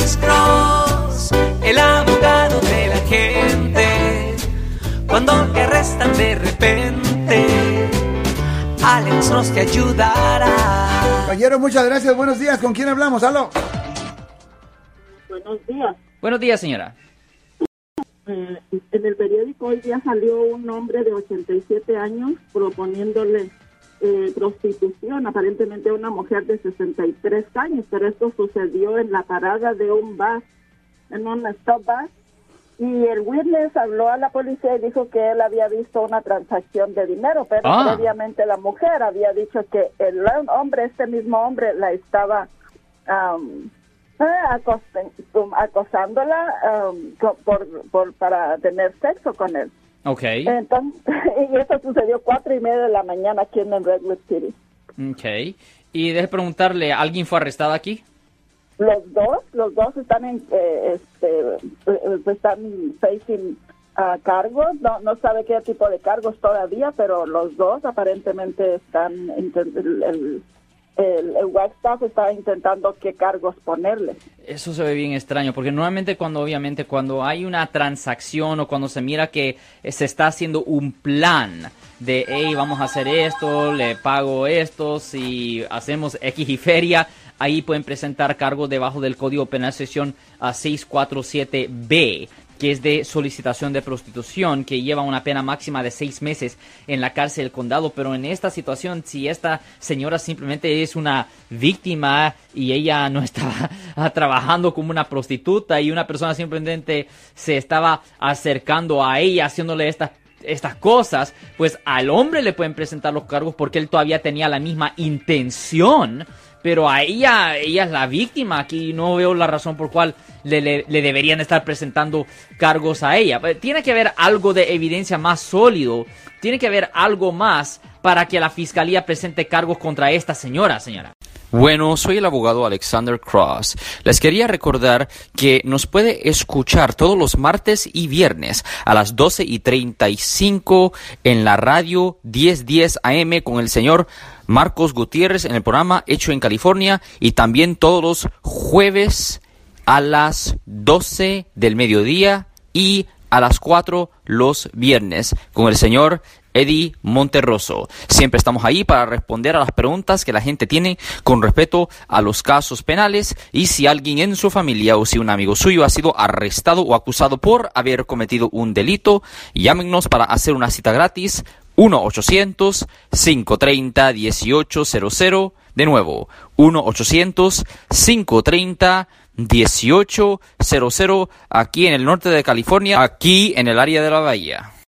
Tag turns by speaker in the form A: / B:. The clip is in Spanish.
A: Alex Cross, el abogado de la gente. Cuando te arrestan de repente, Alex Cross te ayudará.
B: Caballero, muchas gracias. Buenos días. ¿Con quién hablamos? ¡Aló!
C: Buenos días.
D: Buenos días, señora.
C: Eh, en el periódico hoy día salió un hombre de 87 años proponiéndole eh, prostitución, aparentemente una mujer de 63 años, pero esto sucedió en la parada de un bus, en un stop bus, y el witness habló a la policía y dijo que él había visto una transacción de dinero, pero
D: Ah.
C: previamente la mujer había dicho que el hombre, este mismo hombre, la estaba um, acosándola co- por, por, para tener sexo con él.
D: Ok.
C: Entonces, y eso sucedió cuatro y media de la mañana aquí en Redwood City.
D: Ok. Y deje preguntarle, ¿alguien fue arrestado aquí?
C: Los dos, los dos están en, eh, este, eh, están facing ah, cargos, no, no sabe qué tipo de cargos todavía, pero los dos aparentemente están, el, el, el, el está intentando qué cargos ponerle.
D: Eso se ve bien extraño, porque normalmente cuando obviamente cuando hay una transacción o cuando se mira que se está haciendo un plan de, hey, vamos a hacer esto, le pago esto, si hacemos X y feria, ahí pueden presentar cargos debajo del Código Penal sección ah, 647B que es de solicitación de prostitución, que lleva una pena máxima de seis meses en la cárcel del condado. Pero en esta situación, si esta señora simplemente es una víctima y ella no estaba trabajando como una prostituta y una persona simplemente se estaba acercando a ella, haciéndole estas estas cosas, pues al hombre le pueden presentar los cargos porque él todavía tenía la misma intención, pero a ella, ella es la víctima aquí, no veo la razón por cual le, le- le deberían estar presentando cargos a ella. Pero Tiene que haber algo de evidencia más sólido, tiene que haber algo más para que la fiscalía presente cargos contra esta señora, señora.
E: Bueno, soy el abogado Alexander Cross. Les quería recordar que nos puede escuchar todos los martes y viernes a las 12 y 35 en la radio 1010 AM con el señor Marcos Gutiérrez en el programa Hecho en California y también todos los jueves a las 12 del mediodía y a las 4 los viernes con el señor Eddie Monterroso. Siempre estamos ahí para responder a las preguntas que la gente tiene con respecto a los casos penales y si alguien en su familia o si un amigo suyo ha sido arrestado o acusado por haber cometido un delito, llámenos para hacer una cita gratis 1-800-530-1800. De nuevo, 1-800-530-1800 aquí en el norte de California, aquí en el área de la bahía.